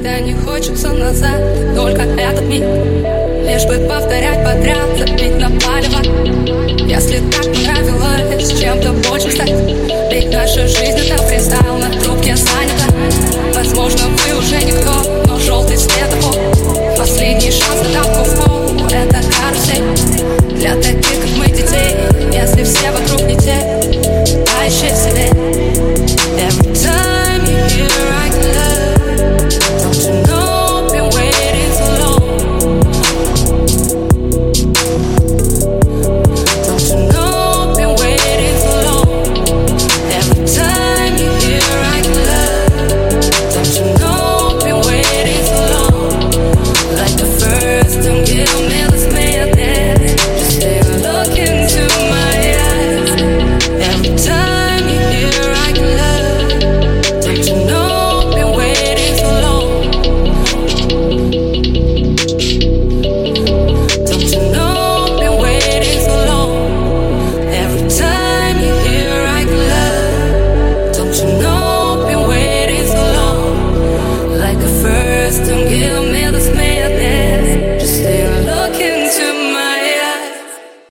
когда не хочется назад. Только этот миг. Лишь бы повторять подряд, забить на палево. Если так понравилось чем-то больше стать Ведь наша жизнь это фристайл, на трубке занята. Возможно, вы уже никто, но желтый светофор Последний шанс на тапку в пол, это карусель. Для таких, как мы, детей, если все вокруг не те don't give